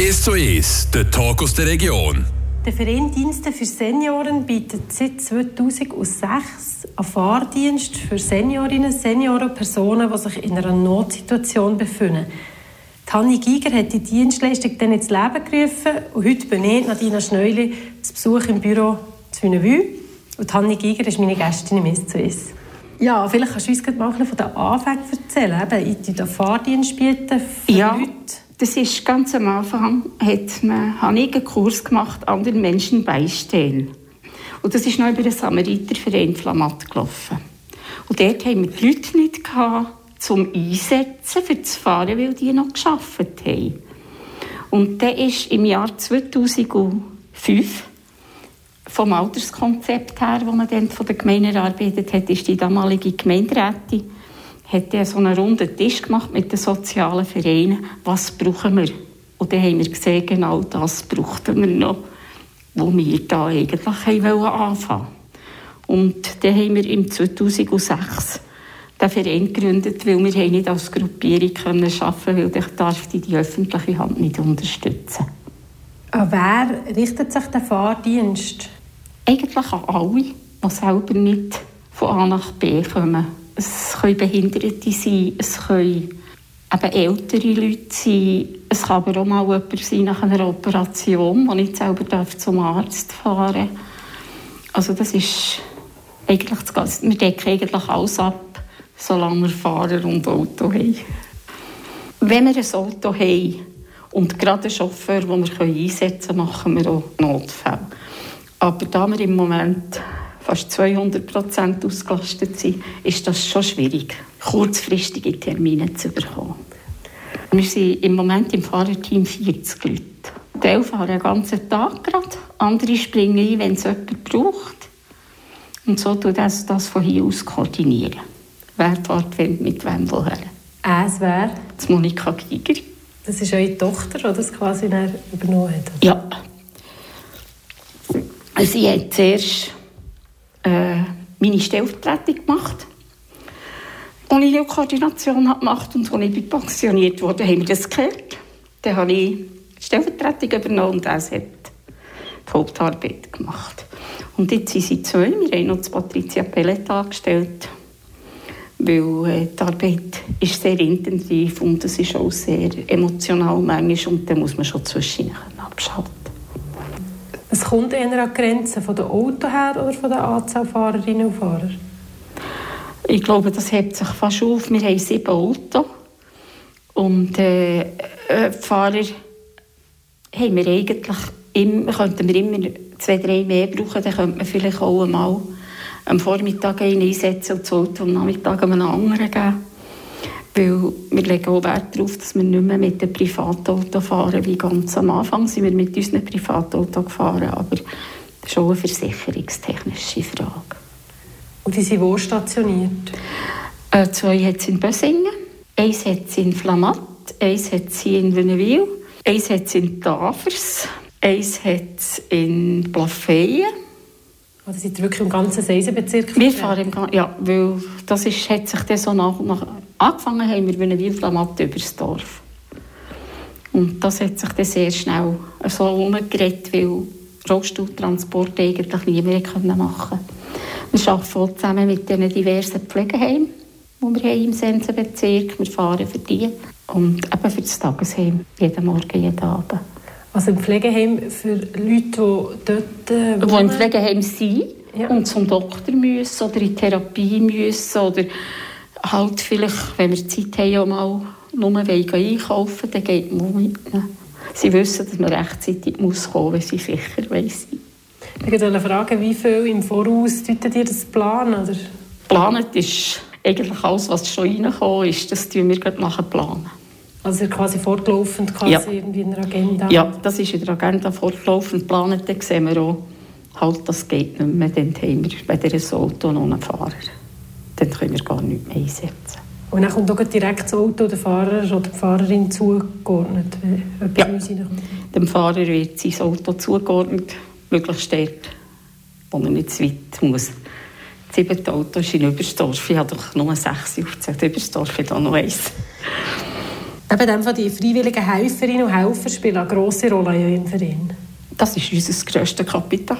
1 zu 1, der Talk aus der Region. Der Verein Dienste für Senioren bietet seit 2006 einen Fahrdienst für Seniorinnen, Senioren und Personen, die sich in einer Notsituation befinden. Tanni Giger hat die Dienstleistung dann ins Leben gerufen und heute bin ich, Nadina Schneuli, zu Besuch im Büro zu Wünnewü. Und Tanni Giger ist meine Gästin im SOS. Ja, vielleicht kannst du uns mal von den Anfängen erzählen. Eben, ich den Fahrdienst bieten für ja. Leute Das ist ganz am Anfang, hat man, habe ich einen Kurs gemacht, anderen Menschen beistehen. Und das ist noch über den Samariterverein Flamatt gelaufen. Und dort haben wir die Leute nicht gehabt, zum Einsetzen für das Fahren, weil die noch geschafft haben. Und der ist im Jahr 2005 vom Alterskonzept her, wo man dann von der Gemeinde erarbeitet hat, ist die damalige Gemeinderätin hat er so einen runden Tisch gemacht mit den sozialen Vereinen. Was brauchen wir? Und dann haben wir gesehen, genau das brauchten wir noch, wo wir da eigentlich anfangen wollten. Und dann haben wir im 2006 den Verein gegründet, weil wir nicht als Gruppierung können arbeiten können, weil ich darf die, die öffentliche Hand nicht unterstützen. An wer richtet sich der Fahrdienst? Eigentlich an alle, die selber nicht von A nach B kommen es können Behinderte sein, es können eben ältere Leute sein. Es kann aber auch mal jemand sein nach einer Operation, wo ich selber darf zum Arzt fahren darf. Also das ist eigentlich das Ganze. Wir decken eigentlich alles ab, solange wir Fahrer und Auto haben. Wenn wir ein Auto haben und gerade einen Chauffeur, den wir einsetzen können, machen wir auch Notfälle. Aber da wir im Moment fast 200 Prozent ausgelastet sind, ist das schon schwierig, kurzfristige Termine zu bekommen. Wir sind im Moment im Fahrerteam 40 Leute. Teil fahren den ganzen Tag gerade, andere springen ein, wenn es jemand braucht. Und so tut das, das von hier aus koordinieren. Wer fährt mit wem woher. Es wäre? Das Monika Giger. Das ist eure Tochter, die das quasi übernommen hat? Ja. Sie hat zuerst äh, meine Stellvertretung gemacht. Als ich die Koordination gemacht und als ich pensioniert wurde, haben wir das gehört. Dann habe ich die Stellvertretung übernommen und er hat die Hauptarbeit gemacht. Und jetzt sind sie zwei. Wir haben noch Patricia Pellet angestellt, weil äh, die Arbeit ist sehr intensiv und es ist auch sehr emotional manchmal und dann muss man schon zwischen abschalten. Es kommt eher an Grenzen von der Auto her oder von der Anzahl Fahrerinnen und Fahrer? Ich glaube, das hebt sich fast auf. Wir haben sieben Autos und äh, äh, Fahrer haben wir eigentlich immer, könnten wir immer zwei, drei mehr brauchen. Dann könnte man vielleicht auch einmal am Vormittag einen einsetzen und das Auto am Nachmittag einem anderen geben. Weil wir legen auch Wert darauf, dass wir nicht mehr mit dem Privatauto fahren, wie ganz am Anfang sind wir mit unserem Privatauto gefahren, aber das ist auch eine versicherungstechnische Frage. Und die sind wo stationiert? Äh, zwei hat in Bösingen, eins hat in Flamatt, eins hat in Wünnewil, eins hat in Tafers, eins hat in Plafeyen. Also sind wirklich im ganzen Seisenbezirk? Wir fahren im ja, weil das ist, hat sich dann so nach, nach Angefangen haben wir wie eine Flamatte über das Dorf. Und das hat sich dann sehr schnell so umgedreht, weil Rollstuhltransport eigentlich niemand machen konnte. Wir arbeiten voll zusammen mit den diversen Pflegeheimen, die wir haben im Sensenbezirk Wir fahren für die und eben für das Tagesheim, jeden Morgen, jeden Abend. Also im Pflegeheim für Leute, die dort äh, wohnen? Die im Pflegeheim sind ja. und zum Doktor müssen oder in Therapie müssen oder halt vielleicht, wenn wir Zeit haben, auch mal nur einkaufen dann geht man mit Sie wissen, dass man rechtzeitig muss kommen muss, wenn sie sicher weiss sind. Ich wollte fragen, wie viel im Voraus deutet ihr das planen? Oder? Planet ist eigentlich alles, was schon reingekommen ist, das planen wir nachher planen. Also quasi fortlaufend quasi ja. irgendwie in der Agenda? Ja, das ist in der Agenda fortlaufend geplant. Dann sehen wir auch, halt, das geht nicht mehr. Dann haben wir bei dieser Auto noch einen Fahrer dann können wir gar nicht mehr einsetzen. Und dann kommt auch direkt das Auto der Fahrer oder die Fahrerin zugeordnet? Ja, dem Fahrer wird sein Auto zugeordnet, möglichst dort, wo er nicht zu weit muss. Das siebte Auto ist in Überstorf. Ich habe doch nur sechs aufgezählt. Überstorf hat auch noch eins. Eben dem die freiwilligen Helferinnen und Helfer spielen eine grosse Rolle in eurem Verein. Das ist unser grösstes Kapital.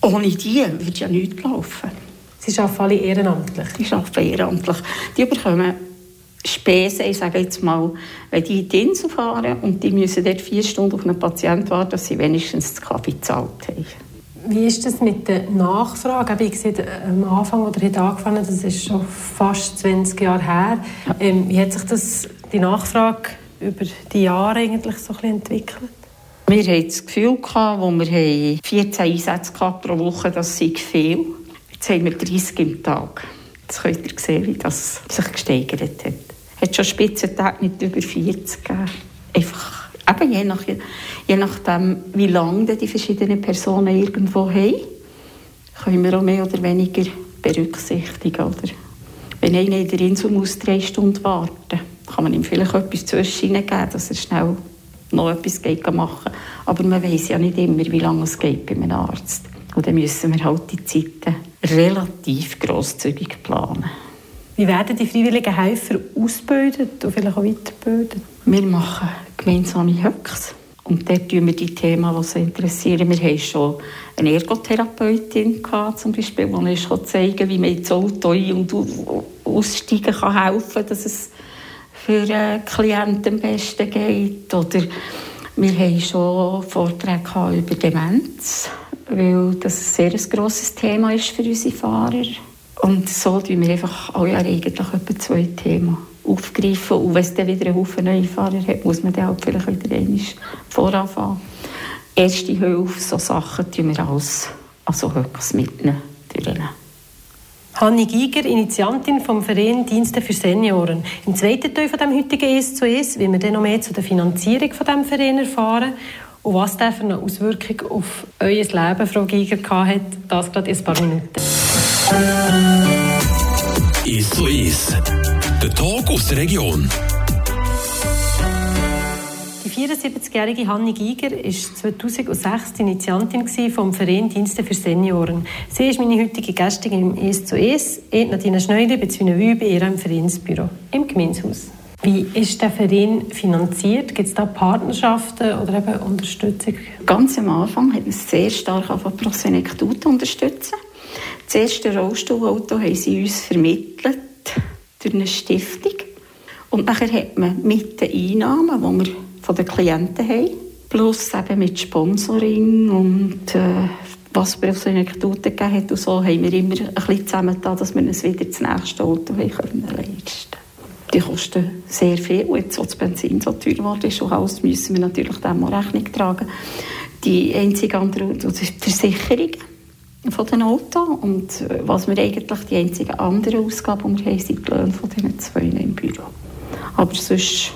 Ohne die würde ja nichts laufen. Sie arbeiten alle ehrenamtlich? Sie arbeiten ehrenamtlich. Die bekommen Spesen, ich sage jetzt mal, wenn die in die Insel fahren und die müssen dort vier Stunden auf einen Patienten warten, dass sie wenigstens das Kaffee gezahlt haben. Wie ist das mit der Nachfrage? Ich sehe, am Anfang, als ihr angefangen das ist schon fast 20 Jahre her. Ähm, wie hat sich das, die Nachfrage über die Jahre eigentlich so ein entwickelt? Wir hatten das Gefühl, wo wir 14 Einsätze pro Woche, das sei viel. Jetzt haben wir 30 im Tag. Jetzt könnt ihr sehen, wie das sich gesteigert hat. Hat schon Spitzentage mit über 40 gegeben. Einfach, eben je, nach, je nachdem, wie lange die verschiedenen Personen irgendwo haben, können wir auch mehr oder weniger berücksichtigen. Oder? Wenn einer in der Insel muss drei Stunden warten kann man ihm vielleicht etwas zwischen geben, dass er schnell noch etwas geht machen Aber man weiß ja nicht immer, wie lange es geht bei einem Arzt. Und dann müssen wir halt die Zeiten relativ grosszügig planen. Wie werden die freiwilligen Helfer ausgebildet und vielleicht auch weitergebildet? Wir machen gemeinsame Höcks. Und dort tun wir die Themen, die uns interessieren. Wir hatten schon eine Ergotherapeutin, gehabt, zum Beispiel, die uns zeigen wie man ins Auto ein- und aussteigen kann helfen kann, dass es für einen Klienten am besten geht. Oder wir haben schon Vorträge über Demenz, weil das ein sehr grosses Thema ist für unsere Fahrer. Und so tun wir einfach alle Jahre eigentlich etwa zwei Themen aufgreifen. Und wenn es dann wieder einen Haufen neue Fahrer hat, muss man dann halt vielleicht wieder einmal voranfahren. Erste Hilfe, so Sachen tun wir alles, also höchstens mitnehmen. Hanni Giger, Initiantin vom Verein Dienste für Senioren. Im zweiten Teil von dem heutigen «Es zu Es» will wir dann noch mehr zu der Finanzierung von dem Verein erfahren und was der für eine Auswirkung auf euer Leben, Frau Giger, hat, das gerade in ein paar Minuten. «Es zu Es», der Talk aus der Region. 74-jährige Hanni Giger war 2006 die Initiantin vom Verein Dienste für Senioren. Sie ist meine heutige Gästin im «Es zu Es», Nadine Schneuli bei Zwinewü bei ihrem Vereinsbüro im Gemeinshaus. Wie ist der Verein finanziert? Gibt es da Partnerschaften oder eben Unterstützung? Ganz am Anfang hat es sehr stark auf Pro Senectute unterstützen. Das erste Rollstuhlauto haben sie uns vermittelt durch eine Stiftung. Und nachher hat man mit den Einnahmen, die wir von den Klienten haben. Plus eben mit Sponsoring und äh, was wir auf so Anekdoten gegeben hat und so, haben wir immer ein bisschen zusammengetan, dass wir uns wieder das nächste Auto haben können leisten Die kosten sehr viel. Und jetzt, wo das Benzin so teuer geworden ist und alles, müssen wir natürlich dem auch Rechnung tragen. Die einzige andere, das ist die Versicherung von den Autos. Und äh, was wir eigentlich die einzige andere Ausgabe, die wir haben, sind die Löhne von diesen zwei im Büro. Aber sonst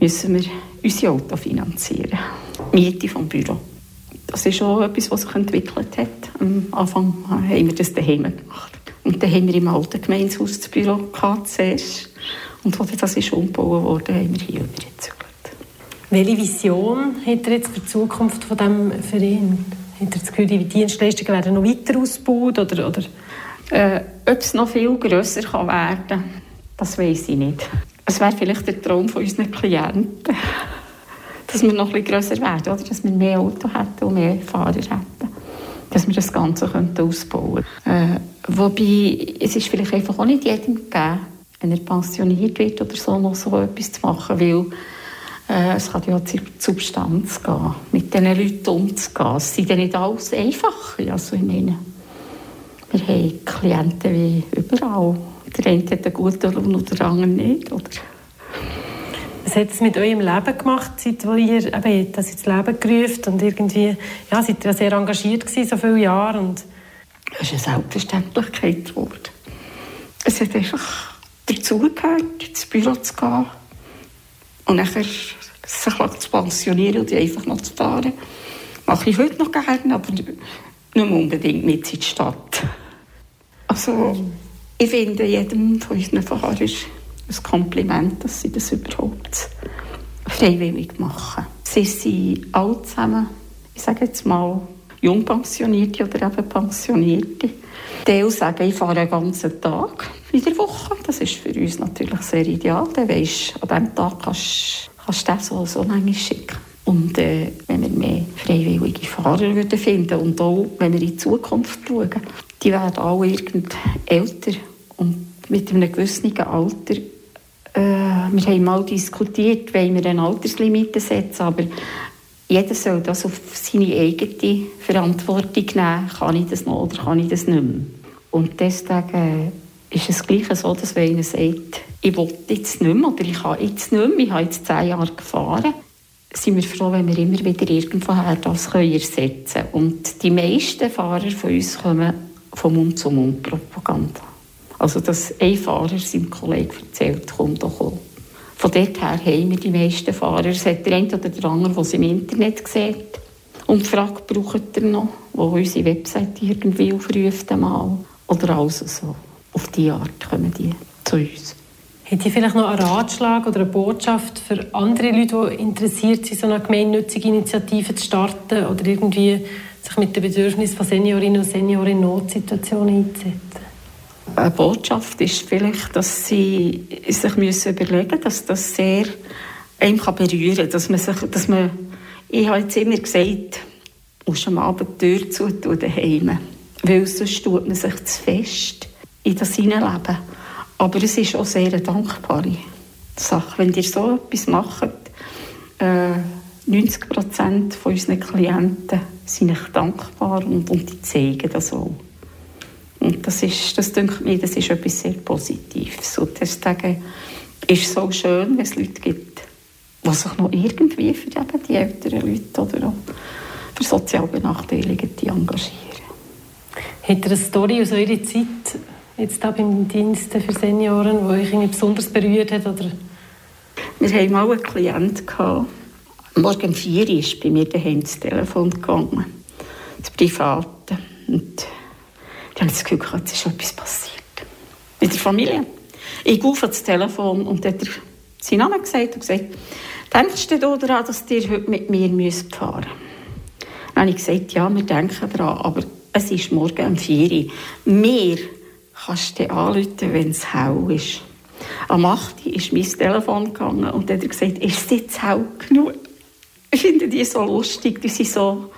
müssen wir unsere Auto finanzieren. Miete vom Büro. Das ist auch etwas, was sich entwickelt hat. Am Anfang haben wir das daheim gemacht. Und dann haben wir im alten Gemeinshaus das Büro gehabt, zuerst. Und als das ist umgebaut wurde, haben wir hier übergezügelt. Welche Vision hat er jetzt für die Zukunft von diesem Verein? Hat er das Gefühl, die Dienstleistungen werden noch weiter ausgebaut? Oder, oder? Äh, ob es noch viel grösser kann werden kann, das weiß ich nicht. Es wäre vielleicht der Traum von unseren Klienten, dass wir noch bisschen grösser werden, oder? dass wir mehr Auto hätten und mehr Fahrer hätten. Dass wir das Ganze könnten ausbauen könnten. Äh, wobei, es ist vielleicht einfach auch nicht jedem gegeben, wenn er pensioniert wird oder so, noch so etwas zu machen, weil äh, es kann ja die Substanz gehen, mit diesen Leuten umzugehen. Es sind ja nicht alles einfach. Also ich meine, wir haben Klienten wie überall. Der eine hat einen guten Lohn und der andere nicht. Oder? Was hat es mit eurem Leben gemacht, seit ihr eben, das ins Leben gerufen und irgendwie, ja, seid ihr sehr engagiert gewesen, so viele Jahre und es ist eine Selbstverständlichkeit geworden. Es hat einfach dazugehört, ins Büro zu gehen und nachher sich zu pensionieren und einfach noch zu fahren. Mache ich heute noch gerne, aber nicht unbedingt mit in die Stadt. Also, ich finde jedem von unseren Fahrern ein Kompliment, dass sie das überhaupt freiwillig machen. Sie sind alle zusammen, ich sage jetzt mal, Jungpensionierte oder eben Pensionierte. Teil sagen, ich fahre einen ganzen Tag in der Woche. Das ist für uns natürlich sehr ideal. Dann weisst, an diesem Tag kannst, du das so, so lange schicken. Und äh, wenn wir mehr freiwillige Fahrer würden finden und auch, wenn wir in die Zukunft schauen, die werden alle irgend älter und mit einem gewissen Alter äh, wir haben mal diskutiert, wollen wir eine Alterslimite setzen, aber jeder soll das auf seine eigene Verantwortung nehmen. Kann ich das noch oder kann ich das nicht mehr? Und deswegen ist es gleich so, dass wenn einer sagt, ich will jetzt nicht mehr oder ich kann jetzt nicht mehr, ich habe jetzt zehn Jahre gefahren, sind wir froh, wenn wir immer wieder irgendwoher das können ersetzen können. Und die meisten Fahrer von uns kommen von Mund-zu-Mund-Propaganda. Also, dass ein Fahrer seinem Kollegen erzählt, kommt auch. Von dort her haben wir die meisten Fahrer. Es hat der eine oder der andere, der es im Internet sieht und fragt, braucht ihr noch, wo unsere Webseite irgendwie aufruft einmal. Oder also so. Auf diese Art kommen die zu uns. Hätte ihr vielleicht noch einen Ratschlag oder eine Botschaft für andere Leute, die interessiert sind, so eine gemeinnützige Initiative zu starten oder irgendwie sich mit den Bedürfnissen von Seniorinnen und Senioren in Notsituationen einzusetzen? Eine Botschaft ist vielleicht, dass sie sich müssen überlegen müssen, dass das sehr einem berühren kann. Dass man sich, dass man, ich habe jetzt immer gesagt, du musst am Abend die Tür zutun daheim. Weil sonst tut man sich zu fest in das Hineinleben. Aber es ist auch sehr eine dankbare Sache. Wenn ihr so etwas macht, äh, 90 Prozent von unseren Klienten sind euch dankbar und, und die zeigen das auch. Und das ist, das denke mir, das ist etwas sehr Positives. Und deswegen ist es so schön, wenn es Leute gibt, die sich noch irgendwie für die älteren Leute oder auch für sozial Benachteiligte engagieren. Hat ihr eine Story aus eurer Zeit, jetzt da beim Dienst für Senioren, die euch irgendwie besonders berührt hat? Oder? Wir hatten mal einen Klienten, morgen um 4 Uhr ist bei mir daheim das Telefon gegangen, das Private. Und ich habe das Gefühl, jetzt ist etwas passiert. Mit der Familie. Ich rufe das Telefon und hat er seinen Namen gesagt und gesagt, denkst du daran, dass ihr heute mit mir fahren müsst? Dann habe ich gesagt, ja, wir denken daran, aber es ist morgen um 4 Uhr. Mir kannst du anrufen, wenn es hell ist. Am 8 Uhr ist mein Telefon gegangen und hat er gesagt, ist es jetzt hell genug? Ich finde die so lustig, die sind so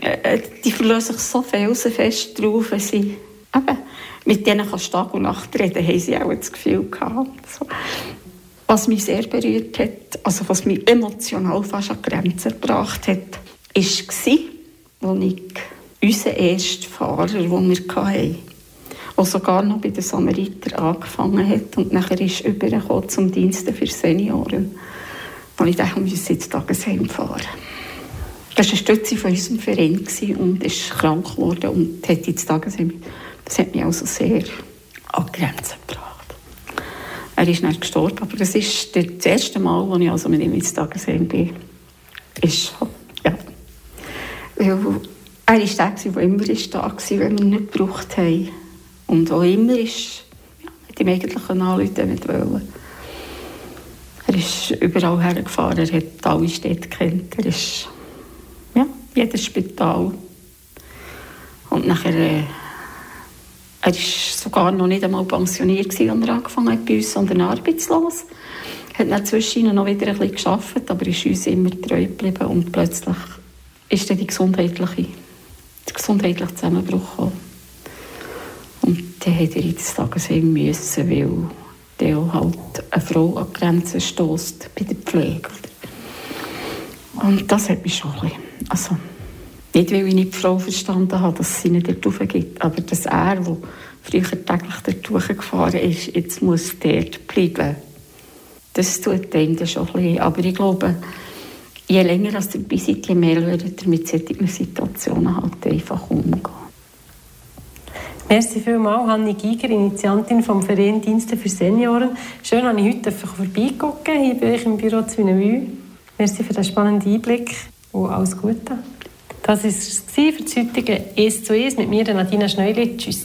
äh, äh, die verlassen sich so felsenfest drauf, sie eben, mit denen kannst du Tag und Nacht reden, haben sie auch das Gefühl gehabt. So. Was mich sehr berührt hat, also was mich emotional fast an Grenzen gebracht hat, war, als ich unseren ersten Fahrer, den wir hatten, der sogar noch bei den Samariter angefangen hat und nachher ist übergekommen zum Dienst für Senioren, wo ich dachte, wir müssen jetzt Tagesheim fahren. Das war ein Stütze von unserem Verein und ist krank geworden und hat jetzt Tagesheim. Das hat mich also sehr an Grenzen gebracht. Er ist nicht gestorben, aber das ist das erste Mal, als ich also mit ihm ins Tagesheim bin. Ist ja. Weil er war der, der immer da war, wenn wir ihn nicht gebraucht haben. Und auch immer ist, ja, mit ihm eigentlich anrufen, wenn er. Er ist überall hergefahren, er hat alle Städte kennt. Er ist jedes Spital. Und nachher, äh, er war sogar noch nicht einmal pensioniert, als er angefangen hat bei uns, sondern arbeitslos. Er hat dann zwischen noch wieder ein bisschen gearbeitet, aber ist uns immer treu geblieben und plötzlich ist dann die gesundheitliche, der gesundheitliche Zusammenbruch gekommen. Und dann hat er ins Tagesheim müssen, weil der halt eine Frau an Grenzen stößt bei der Pflege. Und das hat mich schon ein bisschen also, nicht, weil ich nicht die Frau verstanden habe, dass sie nicht dort gibt, aber dass er, der früher täglich dort gefahren ist, jetzt muss dort bleiben. Das tut einem schon ein bisschen. Aber ich glaube, je länger ihr dabei seid, je mehr werdet ihr mit solchen Situationen halt einfach umgehen. Merci vielmals, Hanni Giger, Initiantin vom Verein Dienste für Senioren. Schön, dass ich heute vorbeigucken hier bei euch im Büro zu Wünnewü. Merci für den spannenden Einblick und alles Gute. Das war es für das heutige «Es zu Es» mit mir, Nadina Schneuli. Tschüss